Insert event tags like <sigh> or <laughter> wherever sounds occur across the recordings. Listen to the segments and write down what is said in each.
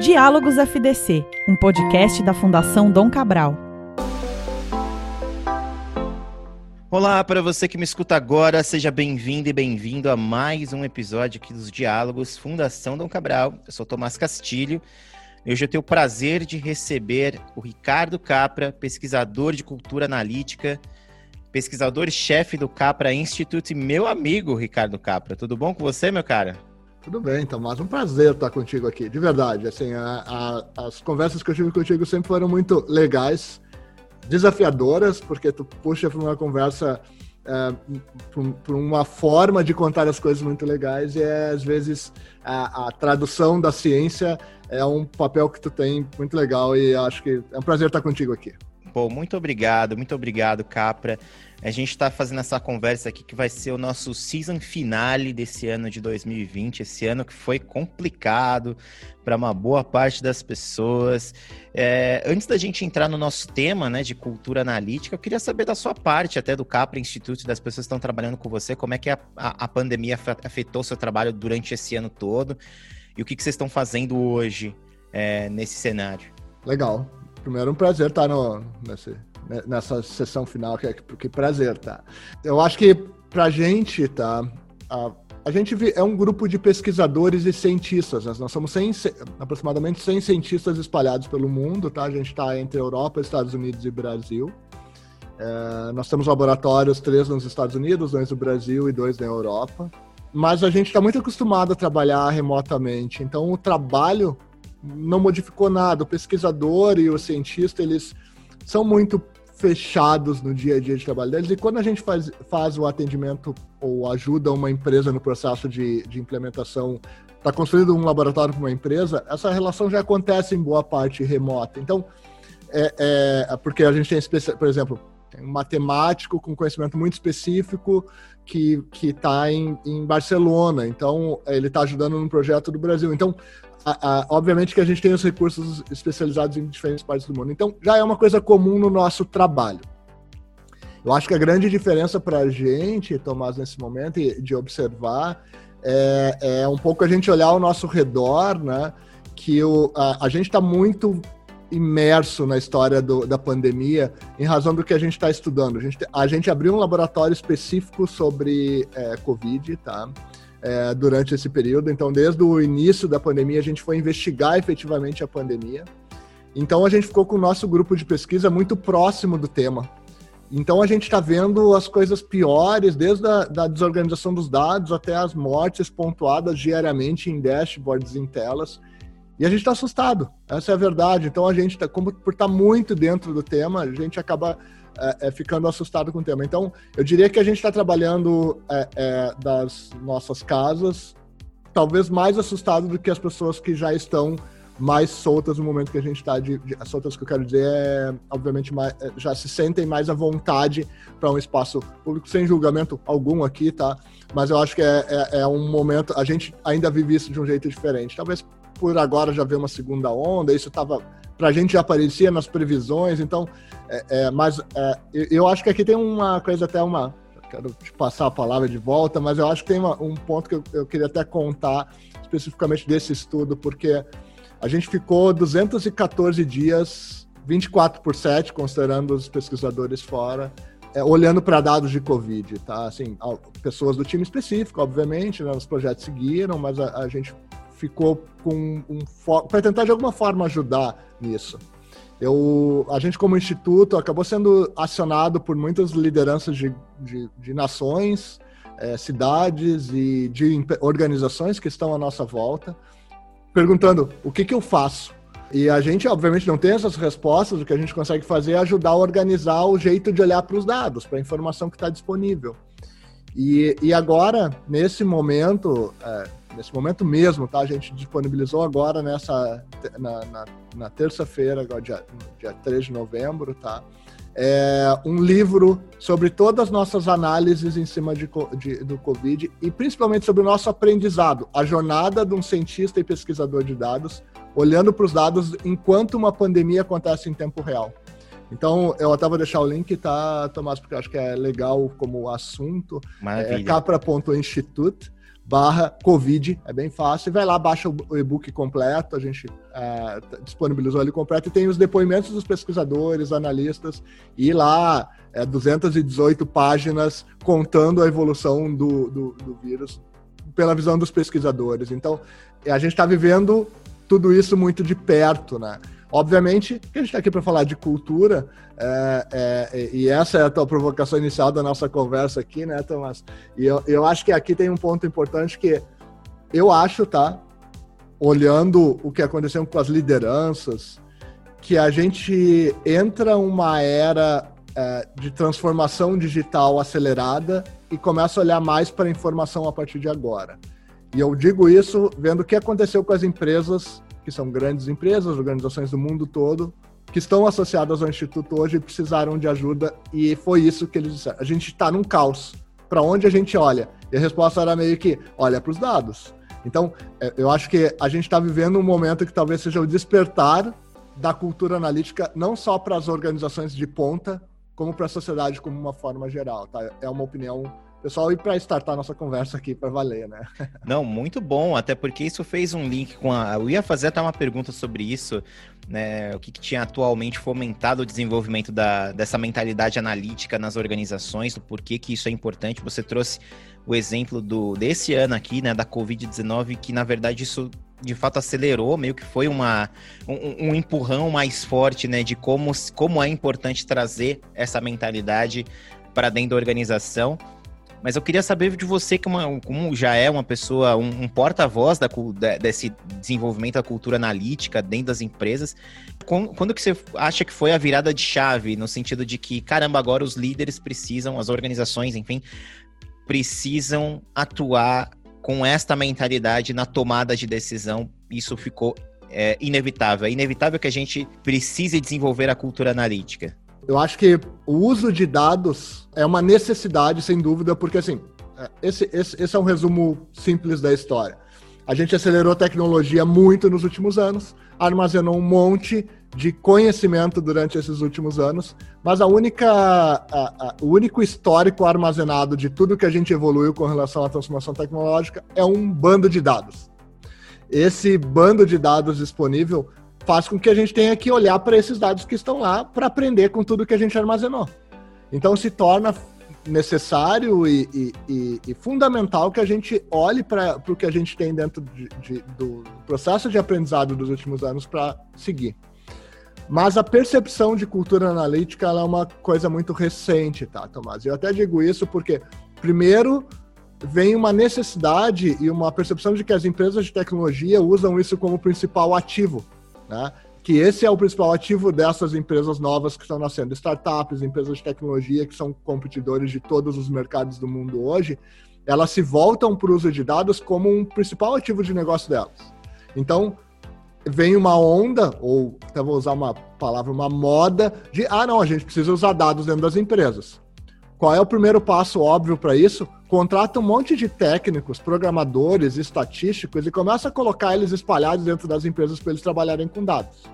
Diálogos FDC, um podcast da Fundação Dom Cabral. Olá, para você que me escuta agora, seja bem-vindo e bem-vindo a mais um episódio aqui dos Diálogos Fundação Dom Cabral. Eu sou Tomás Castilho. Hoje eu tenho o prazer de receber o Ricardo Capra, pesquisador de cultura analítica, pesquisador-chefe do Capra Institute, meu amigo Ricardo Capra. Tudo bom com você, meu cara? Tudo bem, Tomás. Um prazer estar contigo aqui, de verdade. Assim, a, a, as conversas que eu tive contigo sempre foram muito legais, desafiadoras, porque tu puxa para uma conversa é, por, uma forma de contar as coisas muito legais e é, às vezes a, a, tradução da ciência é um papel que tu tem muito legal e acho que é um prazer estar contigo aqui. Muito obrigado, muito obrigado, Capra. A gente está fazendo essa conversa aqui que vai ser o nosso season finale desse ano de 2020, esse ano que foi complicado para uma boa parte das pessoas. É, antes da gente entrar no nosso tema né, de cultura analítica, eu queria saber da sua parte, até do Capra Institute, das pessoas que estão trabalhando com você, como é que a, a, a pandemia afetou seu trabalho durante esse ano todo e o que, que vocês estão fazendo hoje é, nesse cenário. Legal. Primeiro, um prazer estar no, nesse, nessa sessão final, que, é, que prazer, tá? Eu acho que pra gente, tá? A, a gente é um grupo de pesquisadores e cientistas, né? nós somos 100, aproximadamente 100 cientistas espalhados pelo mundo, tá? A gente está entre Europa, Estados Unidos e Brasil. É, nós temos laboratórios, três nos Estados Unidos, dois no Brasil e dois na Europa. Mas a gente está muito acostumado a trabalhar remotamente, então o trabalho não modificou nada. O pesquisador e o cientista, eles são muito fechados no dia a dia de trabalho deles. E quando a gente faz, faz o atendimento ou ajuda uma empresa no processo de, de implementação, está construindo um laboratório para uma empresa, essa relação já acontece em boa parte remota. Então, é, é porque a gente tem, por exemplo, um matemático com conhecimento muito específico que está em, em Barcelona, então ele está ajudando num projeto do Brasil. Então, a, a, obviamente que a gente tem os recursos especializados em diferentes partes do mundo. Então, já é uma coisa comum no nosso trabalho. Eu acho que a grande diferença para a gente, Tomás, nesse momento, de observar, é, é, um pouco a gente olhar ao nosso redor, né? Que o, a, a gente está muito imerso na história do, da pandemia em razão do que a gente está estudando. A gente, a gente abriu um laboratório específico sobre é, Covid, tá? É, durante esse período. Então, desde o início da pandemia, a gente foi investigar efetivamente a pandemia. Então, a gente ficou com o nosso grupo de pesquisa muito próximo do tema. Então, a gente está vendo as coisas piores, desde a da desorganização dos dados até as mortes pontuadas diariamente em dashboards, em telas. E a gente está assustado, essa é a verdade. Então, a gente, tá, como por estar tá muito dentro do tema, a gente acaba é, é, ficando assustado com o tema. Então, eu diria que a gente está trabalhando é, é, das nossas casas, talvez mais assustado do que as pessoas que já estão mais soltas no momento que a gente está. De, de, soltas que eu quero dizer é, obviamente, mais, é, já se sentem mais à vontade para um espaço público, sem julgamento algum aqui, tá? Mas eu acho que é, é, é, um momento. A gente ainda vive isso de um jeito diferente. Talvez por agora já ver uma segunda onda, isso estava para a gente já aparecia nas previsões, então, é, é, mas é, eu acho que aqui tem uma coisa até uma, quero te passar a palavra de volta, mas eu acho que tem uma, um ponto que eu, eu, queria até contar especificamente desse estudo, porque a gente ficou 214 dias, 24 por 7, considerando os pesquisadores fora, é, olhando para dados de Covid, tá? Assim, pessoas do time específico, obviamente, né, os projetos seguiram, mas a, a gente ficou com um para tentar de alguma forma ajudar nisso. Eu, a gente como instituto acabou sendo acionado por muitas lideranças de, de, de nações, é, cidades e de organizações que estão à nossa volta, perguntando o que, que eu faço. E a gente, obviamente, não tem essas respostas. O que a gente consegue fazer é ajudar a organizar o jeito de olhar para os dados, para a informação que está disponível. E, e agora, nesse momento, é, nesse momento mesmo, tá? A gente disponibilizou agora nessa na, na, na terça-feira, dia, dia 3 de novembro, tá? É um livro sobre todas as nossas análises em cima de, de, do Covid e principalmente sobre o nosso aprendizado, a jornada de um cientista e pesquisador de dados, olhando para os dados enquanto uma pandemia acontece em tempo real. Então, eu até vou deixar o link, tá, Tomás, porque eu acho que é legal como assunto. Maravilha. É capra.institute barra Covid, é bem fácil, vai lá, baixa o e-book completo, a gente é, disponibilizou ele completo, e tem os depoimentos dos pesquisadores, analistas, e lá é, 218 páginas contando a evolução do, do, do vírus pela visão dos pesquisadores. Então, a gente está vivendo tudo isso muito de perto, né? Obviamente que a gente está aqui para falar de cultura, é, é, e essa é a tua provocação inicial da nossa conversa aqui, né, Tomás? E eu, eu acho que aqui tem um ponto importante que eu acho, tá? Olhando o que aconteceu com as lideranças, que a gente entra uma era é, de transformação digital acelerada e começa a olhar mais para a informação a partir de agora. E eu digo isso vendo o que aconteceu com as empresas que são grandes empresas, organizações do mundo todo, que estão associadas ao Instituto hoje e precisaram de ajuda, e foi isso que eles disseram. A gente está num caos. Para onde a gente olha? E a resposta era meio que: olha para os dados. Então, é, eu acho que a gente está vivendo um momento que talvez seja o despertar da cultura analítica, não só para as organizações de ponta, como para a sociedade como uma forma geral. Tá? É uma opinião pessoal e para startar nossa conversa aqui para valer, né? <laughs> Não, muito bom, até porque isso fez um link com a. Eu ia fazer até uma pergunta sobre isso, né? O que, que tinha atualmente fomentado o desenvolvimento da, dessa mentalidade analítica nas organizações, do porquê que isso é importante. Você trouxe o exemplo do desse ano aqui, né, da Covid-19, que na verdade isso de fato acelerou, meio que foi uma, um, um, empurrão mais forte, né, de como, como é importante trazer essa mentalidade para dentro da organização. Mas eu queria saber de você, que uma, como já é uma pessoa, um, um porta-voz desse desenvolvimento da cultura analítica dentro das empresas, quando, quando que você acha que foi a virada de chave, no sentido de que, caramba, agora os líderes precisam, as organizações, enfim, precisam atuar com esta mentalidade na tomada de decisão, isso ficou é, inevitável. É inevitável que a gente precise desenvolver a cultura analítica. Eu acho que o uso de dados é uma necessidade, sem dúvida, porque assim, é, esse, esse, esse é um resumo simples da história. A gente acelerou a tecnologia muito nos últimos anos, armazenou um monte de conhecimento durante esses últimos anos, mas a única, a, a, o único histórico armazenado de tudo que a gente evoluiu com relação à transformação tecnológica é um bando de dados. Esse bando de dados disponível faz com que a gente tenha que olhar para esses dados que estão lá para aprender com tudo que a gente armazenou. Então se torna necessário e, e, e, e fundamental que a gente olhe para o que a gente tem dentro de, de, do processo de aprendizado dos últimos anos para seguir. Mas a percepção de cultura analítica é uma coisa muito recente, tá, Tomás? Eu até digo isso porque, primeiro, vem uma necessidade e uma percepção de que as empresas de tecnologia usam isso como principal ativo né? Que esse é o principal ativo dessas empresas novas que estão nascendo, startups, empresas de tecnologia que são competidores de todos os mercados do mundo hoje, elas se voltam para o uso de dados como um principal ativo de negócio delas. Então, vem uma onda, ou até vou usar uma palavra, uma moda, de ah, não, a gente precisa usar dados dentro das empresas. Qual é o primeiro passo óbvio para isso? Contrata um monte de técnicos, programadores, estatísticos e começa a colocar eles espalhados dentro das empresas para eles trabalharem com dados.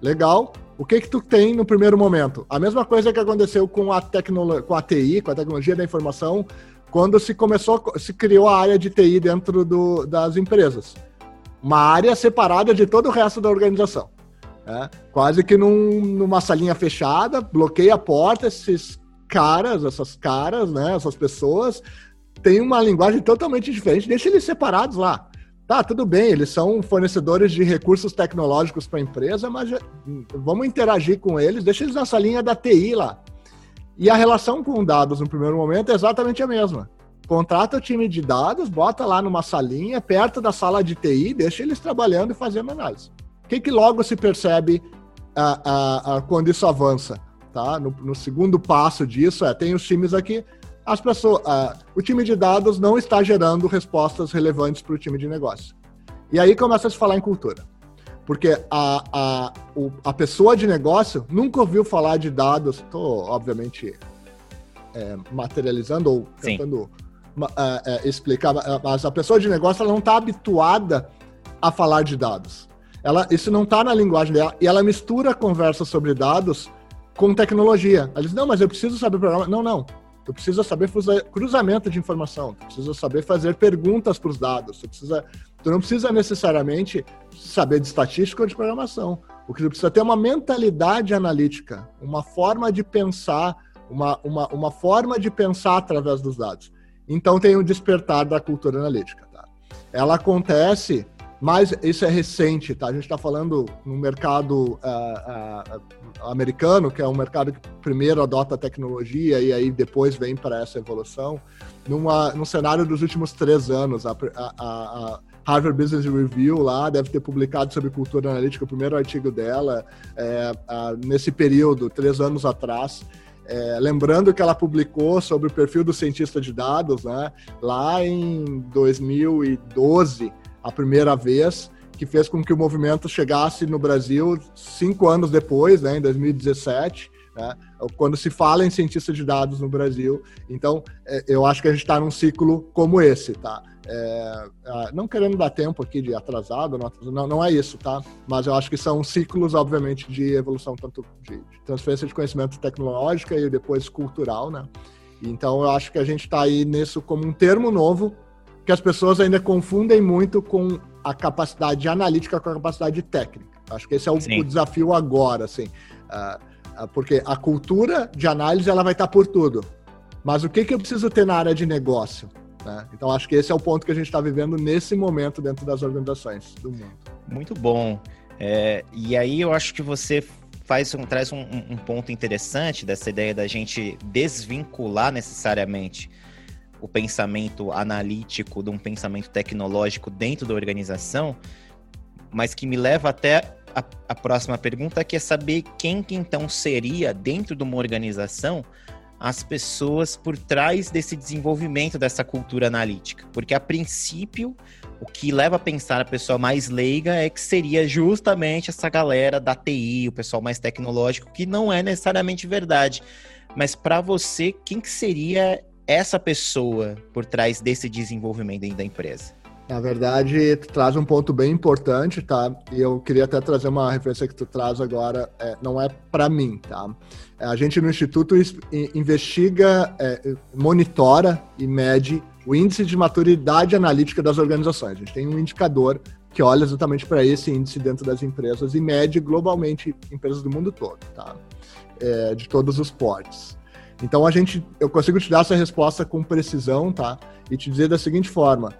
Legal? O que que tu tem no primeiro momento? A mesma coisa que aconteceu com a tecnologia, com a TI, com a tecnologia da informação, quando se começou, se criou a área de TI dentro do, das empresas. Uma área separada de todo o resto da organização. É, quase que num, numa salinha fechada, bloqueia a porta, esses caras, essas caras, né, essas pessoas, têm uma linguagem totalmente diferente, deixa eles separados lá. Tá, tudo bem, eles são fornecedores de recursos tecnológicos para a empresa, mas vamos interagir com eles, deixa eles nessa linha da TI lá. E a relação com dados no primeiro momento é exatamente a mesma. Contrata o time de dados, bota lá numa salinha, perto da sala de TI, deixa eles trabalhando e fazendo análise. O que, que logo se percebe ah, ah, ah, quando isso avança? Tá? No, no segundo passo disso, é, tem os times aqui, as pessoas, uh, o time de dados não está gerando respostas relevantes para o time de negócio. E aí começa a se falar em cultura. Porque a, a, o, a pessoa de negócio nunca ouviu falar de dados, estou, obviamente, é, materializando ou Sim. tentando é, é, explicar, mas a pessoa de negócio ela não está habituada a falar de dados. Ela, isso não está na linguagem dela, e ela mistura a conversa sobre dados com tecnologia. Ela diz, não, mas eu preciso saber programar. Não, não. Tu precisa saber fazer cruzamento de informação, tu precisa saber fazer perguntas para os dados, tu, precisa, tu não precisa necessariamente saber de estatística ou de programação. O que tu precisa ter é uma mentalidade analítica, uma forma de pensar, uma, uma, uma forma de pensar através dos dados. Então tem o despertar da cultura analítica. Tá? Ela acontece mas isso é recente, tá? A gente está falando no mercado uh, uh, americano, que é um mercado que primeiro adota a tecnologia e aí depois vem para essa evolução. Numa, num cenário dos últimos três anos, a, a, a, Harvard Business Review lá deve ter publicado sobre cultura analítica o primeiro artigo dela é, nesse período, três anos atrás. É, lembrando que ela publicou sobre o perfil do cientista de dados né, lá em 2012 a primeira vez, que fez com que o movimento chegasse no Brasil cinco anos depois, né, em 2017, né, quando se fala em cientista de dados no Brasil. Então, é, eu acho que a gente está num ciclo como esse, tá? É, não querendo dar tempo aqui de atrasado, não, não é isso, tá? Mas eu acho que são ciclos, obviamente, de evolução, tanto de, de transferência de conhecimento tecnológica e depois cultural, né? Então, eu acho que a gente está aí nisso como um termo novo, que as pessoas ainda confundem muito com a capacidade analítica com a capacidade técnica. Acho que esse é o, o desafio agora, assim, uh, uh, porque a cultura de análise ela vai estar por tudo. Mas o que, que eu preciso ter na área de negócio? Né? Então acho que esse é o ponto que a gente está vivendo nesse momento dentro das organizações do mundo. Muito bom. É, e aí eu acho que você faz um, traz um, um ponto interessante dessa ideia da gente desvincular necessariamente o pensamento analítico de um pensamento tecnológico dentro da organização, mas que me leva até a, a próxima pergunta, que é saber quem que então seria, dentro de uma organização, as pessoas por trás desse desenvolvimento dessa cultura analítica. Porque, a princípio, o que leva a pensar a pessoa mais leiga é que seria justamente essa galera da TI, o pessoal mais tecnológico, que não é necessariamente verdade. Mas para você, quem que seria essa pessoa por trás desse desenvolvimento da empresa? Na verdade, tu traz um ponto bem importante, tá? E eu queria até trazer uma referência que tu traz agora, é, não é para mim, tá? É, a gente no Instituto investiga, é, monitora e mede o índice de maturidade analítica das organizações. A gente tem um indicador que olha exatamente para esse índice dentro das empresas e mede globalmente empresas do mundo todo, tá? É, de todos os portes. Então a gente, eu consigo te dar essa resposta com precisão, tá? E te dizer da seguinte forma: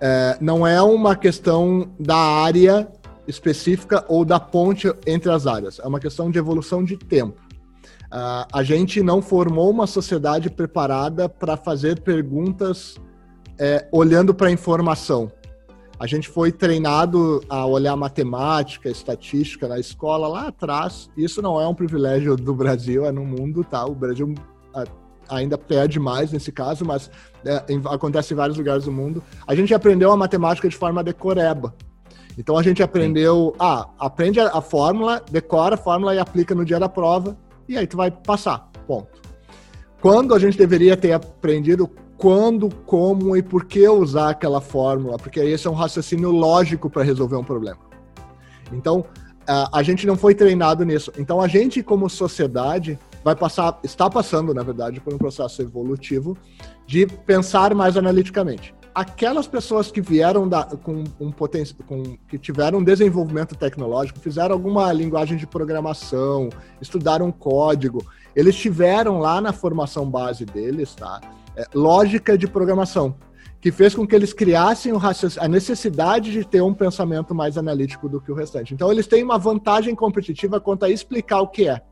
é, não é uma questão da área específica ou da ponte entre as áreas. É uma questão de evolução de tempo. Uh, a gente não formou uma sociedade preparada para fazer perguntas é, olhando para a informação. A gente foi treinado a olhar matemática, estatística na escola lá atrás. Isso não é um privilégio do Brasil, é no mundo, tá? O Brasil ainda perde mais nesse caso, mas é, em, acontece em vários lugares do mundo. A gente aprendeu a matemática de forma decoreba. Então a gente aprendeu, Sim. ah, aprende a, a, fórmula, decora a fórmula e aplica no dia da prova, e aí tu vai passar. Ponto. Quando a gente deveria ter aprendido quando, como e por que usar aquela fórmula, porque esse é um raciocínio lógico para resolver um problema. Então, a gente não foi treinado nisso. Então, a gente, como sociedade, vai passar, está passando, na verdade, por um processo evolutivo de pensar mais analiticamente. Aquelas pessoas que vieram da, com um potencial, que tiveram um desenvolvimento tecnológico, fizeram alguma linguagem de programação, estudaram código, eles tiveram lá na formação base deles, tá? É, lógica de programação, que fez com que eles criassem a necessidade de ter um pensamento mais analítico do que o restante. Então, eles têm uma vantagem competitiva quanto a explicar o que é.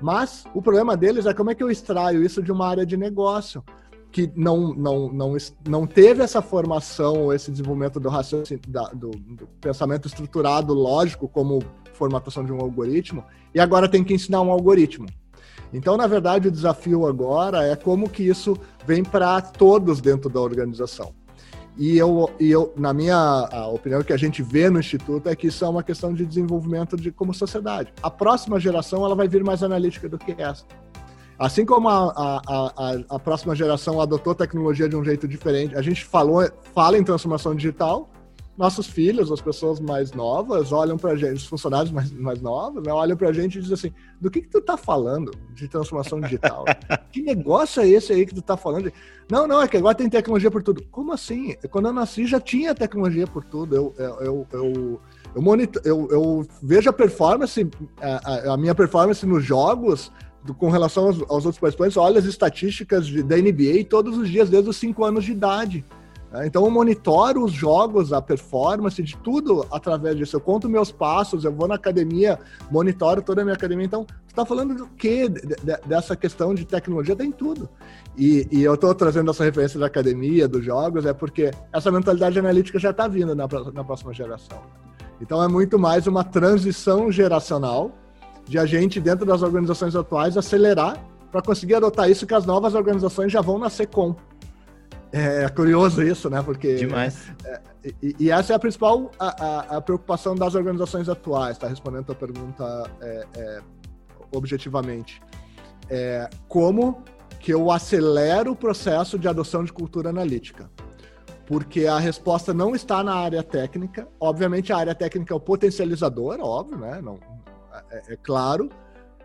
Mas o problema deles é como é que eu extraio isso de uma área de negócio que não, não, não, não teve essa formação ou esse desenvolvimento do, raciocínio, do, do pensamento estruturado, lógico, como formatação de um algoritmo, e agora tem que ensinar um algoritmo. Então, na verdade, o desafio agora é como que isso vem para todos dentro da organização. E eu, e eu na minha opinião, o que a gente vê no Instituto é que isso é uma questão de desenvolvimento de como sociedade. A próxima geração ela vai vir mais analítica do que essa. Assim como a, a, a, a próxima geração adotou tecnologia de um jeito diferente, a gente falou, fala em transformação digital, nossos filhos, as pessoas mais novas, olham pra gente, os funcionários mais, mais novos, né, olham pra gente e dizem assim: do que, que tu tá falando de transformação digital? <laughs> que negócio é esse aí que tu tá falando? Não, não, é que agora tem tecnologia por tudo. Como assim? Quando eu nasci já tinha tecnologia por tudo. Eu, eu, eu, eu eu, monitor, eu, eu vejo a performance, a, a, minha performance nos jogos com relação aos, aos, outros participantes, olha as estatísticas de, da NBA todos os dias, desde os 5 anos de idade. Né? Então eu monitoro os jogos, a performance de tudo através disso. Eu conto meus passos, eu vou na academia, monitoro toda a minha academia. Então, você está falando do quê? De, de, dessa questão de tecnologia, tem tudo. E, e eu estou trazendo essa referência da academia, dos jogos, é porque essa mentalidade analítica já está vindo na, na próxima geração. Então é muito mais uma transição geracional de a gente, dentro das organizações atuais, acelerar para conseguir adotar isso que as novas organizações já vão nascer com. É, é curioso isso, né? Porque. Demais. É, e, e, essa é a principal a, a, a, preocupação das organizações atuais, tá? Respondendo a tua pergunta é, é, objetivamente. É, como que eu acelero o processo de adoção de cultura analítica? porque a resposta não está na área técnica. Obviamente, a área técnica é o potencializador, óbvio, né? Não, é, é claro,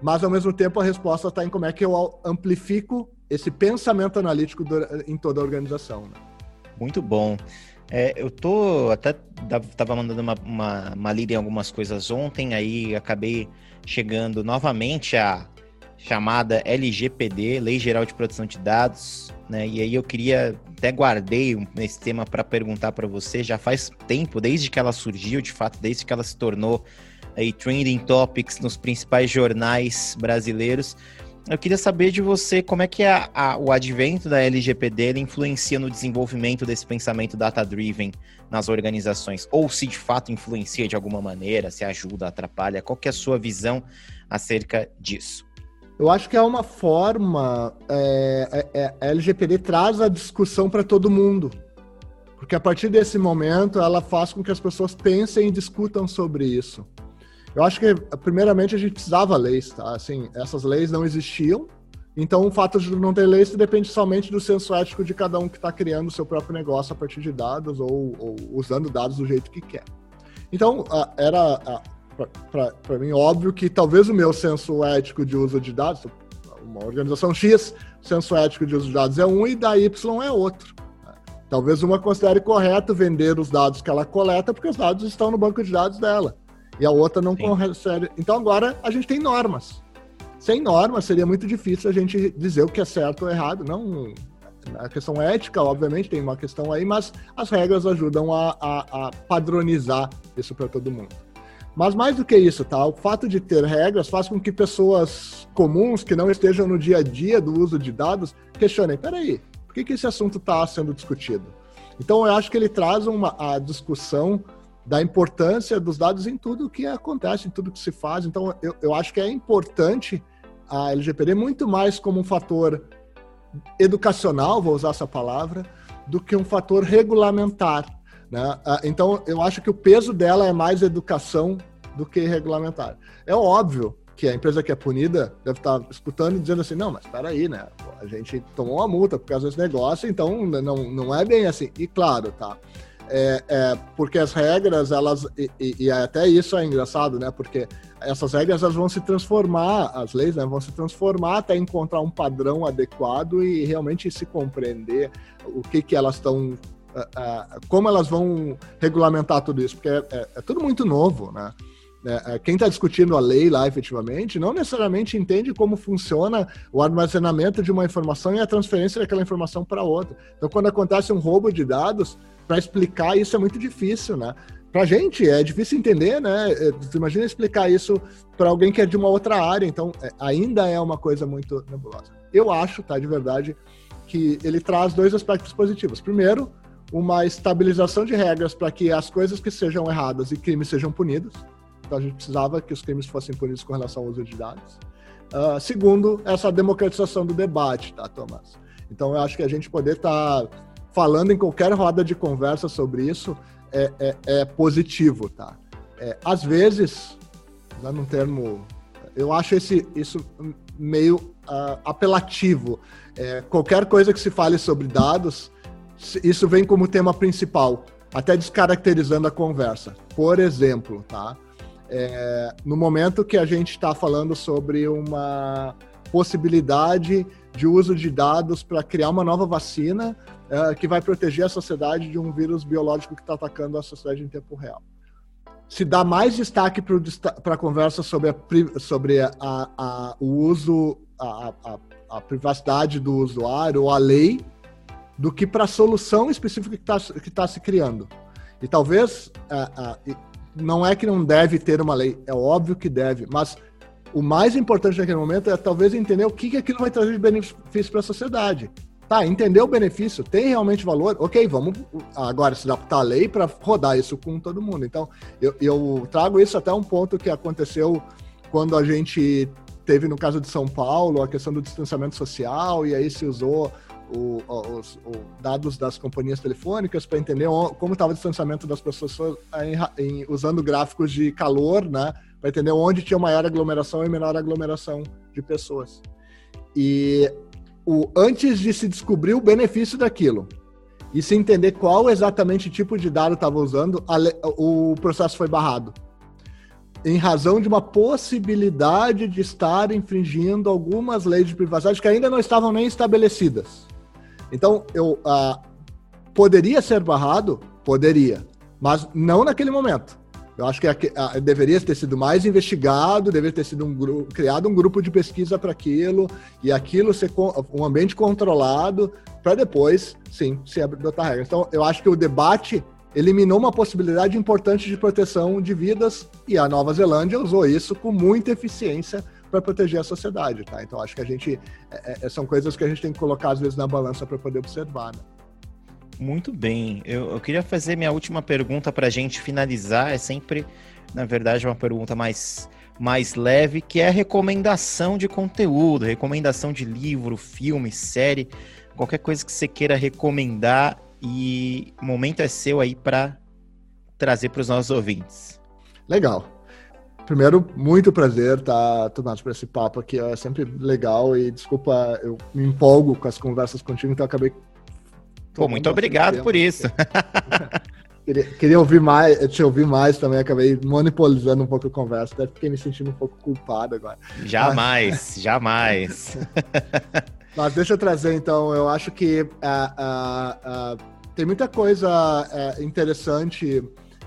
mas ao mesmo tempo a resposta está em como é que eu amplifico esse pensamento analítico do, em toda a organização. Né? Muito bom. É, eu tô até tava mandando uma, uma, uma lida em algumas coisas ontem, aí acabei chegando novamente à chamada LGPD, Lei Geral de Proteção de Dados, né? E aí eu queria até guardei esse tema para perguntar para você. Já faz tempo, desde que ela surgiu, de fato, desde que ela se tornou aí trending topics nos principais jornais brasileiros. Eu queria saber de você como é que a, a, o advento da LGPD influencia no desenvolvimento desse pensamento data-driven nas organizações, ou se de fato influencia de alguma maneira, se ajuda, atrapalha, qual é a sua visão acerca disso? Eu acho que é uma forma. É, é, é a LGPD traz a discussão para todo mundo. Porque a partir desse momento ela faz com que as pessoas pensem e discutam sobre isso. Eu acho que, primeiramente, a gente precisava leis, tá? Assim, essas leis não existiam. Então, o fato de não ter leis depende somente do senso ético de cada um que está criando o seu próprio negócio a partir de dados ou, ou usando dados do jeito que quer. Então, era para mim, óbvio que talvez o meu senso ético de uso de dados, uma organização X, senso ético de uso de dados é um e da Y é outro. Talvez uma considere correto vender os dados que ela coleta, porque os dados estão no banco de dados dela. E a outra não consegue. Então agora a gente tem normas. Sem normas seria muito difícil a gente dizer o que é certo ou errado. Não a questão ética, obviamente, tem uma questão aí, mas as regras ajudam a, a, a padronizar isso para todo mundo. Mas mais do que isso, tá? O fato de ter regras faz com que pessoas comuns que não estejam no dia a dia do uso de dados questionem: peraí, por que, que esse assunto está sendo discutido? Então, eu acho que ele traz uma, a discussão da importância dos dados em tudo que acontece, em tudo que se faz. Então, eu, eu acho que é importante a LGPD muito mais como um fator educacional, vou usar essa palavra, do que um fator regulamentar. Né? Ah, então, eu acho que o peso dela é mais educação do que regulamentar. É óbvio que a empresa que é punida deve estar escutando e dizendo assim, não, mas espera aí, né? A gente tomou uma multa por causa desse negócio, então não, não é bem assim. E claro, tá? É, é, porque as regras, elas, e, e, até isso é engraçado, né? Porque essas regras elas vão se transformar, as leis né, vão se transformar até encontrar um padrão adequado e realmente se compreender o que, que elas estão como elas vão regulamentar tudo isso, porque é, é, é tudo muito novo, né? É, é quem está discutindo a lei lá efetivamente não necessariamente entende como funciona o armazenamento de uma informação e a transferência daquela informação para outra. Então, quando acontece um roubo de dados, para explicar isso é muito difícil, né? Para gente é difícil entender, né? Você imagina explicar isso para alguém que é de uma outra área, então ainda é uma coisa muito nebulosa. Eu acho, tá, de verdade, que ele traz dois aspectos positivos. Primeiro, uma estabilização de regras para que as coisas que sejam erradas e crimes sejam punidos. Então a gente precisava que os crimes fossem punidos com relação ao uso de dados. Uh, segundo, essa democratização do debate, tá, Thomas? Então eu acho que a gente poder estar tá falando em qualquer roda de conversa sobre isso é, é, é positivo, tá? É, às vezes, usando um termo, eu acho esse, isso meio uh, apelativo. É, qualquer coisa que se fale sobre dados isso vem como tema principal. até descaracterizando a conversa. Por exemplo, tá? É, no momento que a gente está falando sobre uma possibilidade de uso de dados para criar uma nova vacina é, que vai proteger a sociedade de um vírus biológico que está atacando a sociedade em tempo real. Se dá mais destaque para a conversa sobre, a, sobre a, a, o uso, a, privacidade do usuário ou a lei, do que para a solução específica que está tá se criando. E talvez, é, não é que não deve ter uma lei, é óbvio que deve, mas o mais importante naquele momento é talvez entender o que, que aquilo vai trazer de benefício para a sociedade. Tá, entender o benefício, tem realmente valor? Ok, vamos agora se adaptar à lei para rodar isso com todo mundo. Então, eu, eu trago isso até um ponto que aconteceu quando a gente teve no caso de São Paulo a questão do distanciamento social e aí se usou o, os, os, dados das companhias telefônicas para entender como estava o distanciamento das pessoas em, em, usando gráficos de calor, né, para entender onde tinha maior aglomeração e menor aglomeração de pessoas. E o, antes de se descobrir o benefício daquilo e se entender qual exatamente tipo de dado estava usando, a, o processo foi barrado. Em razão de uma possibilidade de estar infringindo algumas leis de privacidade que ainda não estavam nem estabelecidas. Então, eu uh, poderia ser barrado? Poderia, mas não naquele momento. Eu acho que uh, deveria ter sido mais investigado, deveria ter sido um criado um grupo de pesquisa para aquilo e aquilo ser um ambiente controlado para depois, sim, se adotar regras. Então, eu acho que o debate eliminou uma possibilidade importante de proteção de vidas e a Nova Zelândia usou isso com muita eficiência para proteger a sociedade, tá? Então acho que a gente é, é, são coisas que a gente tem que colocar às vezes na balança para poder observar. Né? Muito bem. Eu, eu, queria fazer minha última pergunta para a gente finalizar. É sempre, na verdade, uma pergunta mais mais leve, que é a recomendação de conteúdo, recomendação de livro, filme, série, qualquer coisa que você queira recomendar e o momento é seu aí para trazer para os nossos ouvintes. Legal. Primeiro, muito prazer estar tá, tomando por esse papo aqui. É sempre legal e desculpa, eu me empolgo com as conversas contigo, então acabei. Pô, muito obrigado por isso. <laughs> queria, queria, ouvir mais, te ouvir mais também, acabei monopolizando um pouco a conversa, até fiquei me sentindo um pouco culpado agora. Jamais, Mas... <laughs> jamais. <laughs> Mas deixa eu trazer então, eu acho que uh, uh, uh, tem muita coisa interessante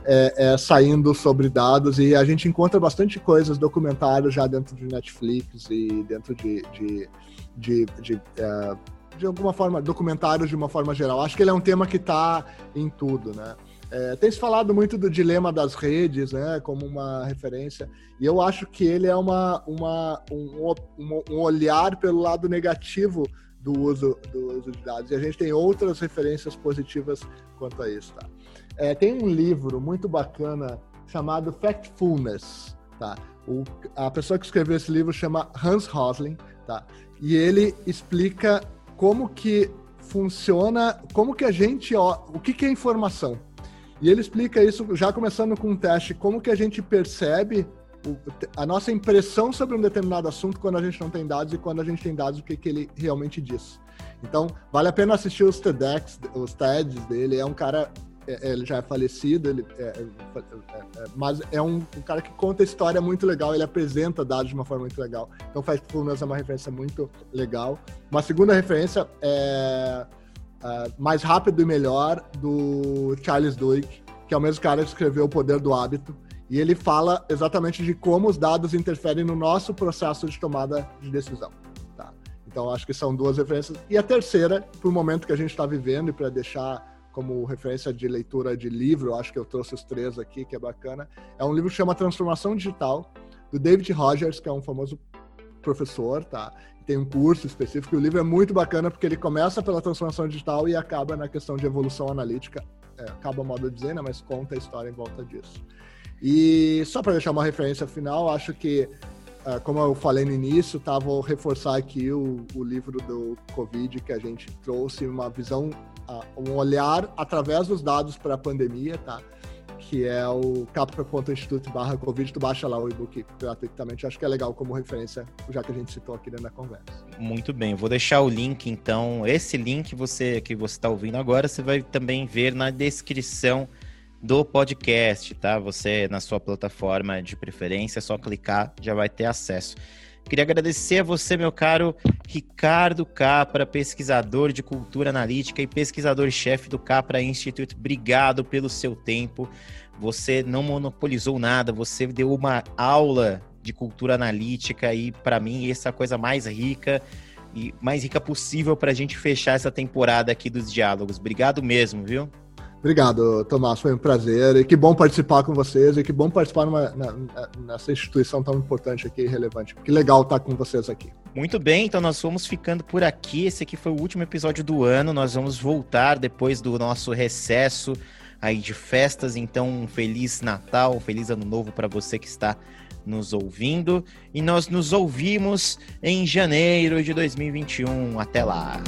é, é, saindo sobre dados e a gente encontra bastante coisas, documentários já dentro de Netflix e dentro de, de, de, de, é, de alguma forma, documentários de uma forma geral. Acho que ele é um tema que está em tudo, né? É, tem se falado muito do dilema das redes, né, como uma referência, e eu acho que ele é uma, uma, um, um olhar pelo lado negativo do uso, do uso de dados. E a gente tem outras referências positivas quanto a isso. Tá? É, tem um livro muito bacana chamado Factfulness, tá? O, a pessoa que escreveu esse livro chama Hans Rosling, tá? E ele explica como que funciona, como que a gente, ó, o que, que é informação. E ele explica isso já começando com um teste, como que a gente percebe o, a nossa impressão sobre um determinado assunto quando a gente não tem dados e quando a gente tem dados, o que, que ele realmente diz. Então, vale a pena assistir os TEDx, os TEDs dele. É um cara é, é, ele já é falecido, ele é, é, mas é um, um, cara que conta história muito legal, ele apresenta dados de uma forma muito legal. Então, Factfulness é uma referência muito legal. Uma segunda referência é Mais Rápido e Melhor, do Charles Duhigg, que é o mesmo cara que escreveu O Poder do Hábito. E ele fala exatamente de como os dados interferem no nosso processo de tomada de decisão. Tá? Então, acho que são duas referências. E a terceira, para o momento que a gente está vivendo e para deixar como referência de leitura de livro, acho que eu trouxe os três aqui, que é bacana. É um livro que chama Transformação Digital, do David Rogers, que é um famoso professor, tá? Tem um curso específico. O livro é muito bacana porque ele começa pela transformação digital e acaba na questão de evolução analítica. É, acaba modo de dizer, né? Mas conta a história em volta disso. E só para deixar uma referência final, acho que, como eu falei no início, tá, vou reforçar aqui o, o livro do Covid que a gente trouxe, uma visão um olhar através dos dados para a pandemia, tá? que é o capra.instituto barra Covid, tu baixa lá o e-book gratuitamente. Acho que é legal como referência, já que a gente citou aqui dentro da conversa. Muito bem, vou deixar o link então. Esse link você que você está ouvindo agora, você vai também ver na descrição do podcast, tá? Você na sua plataforma de preferência, é só clicar, já vai ter acesso. Queria agradecer a você, meu caro Ricardo Capra, pesquisador de cultura analítica e pesquisador-chefe do Capra Institute. Obrigado pelo seu tempo. Você não monopolizou nada, você deu uma aula de cultura analítica e para mim essa é a coisa mais rica e mais rica possível para a gente fechar essa temporada aqui dos diálogos. Obrigado mesmo, viu? Obrigado, Tomás. Foi um prazer. E que bom participar com vocês. E que bom participar numa, na, nessa instituição tão importante aqui e relevante. Que legal estar com vocês aqui. Muito bem, então nós vamos ficando por aqui. Esse aqui foi o último episódio do ano. Nós vamos voltar depois do nosso recesso aí de festas. Então, um feliz Natal, um feliz Ano Novo para você que está nos ouvindo. E nós nos ouvimos em janeiro de 2021. Até lá.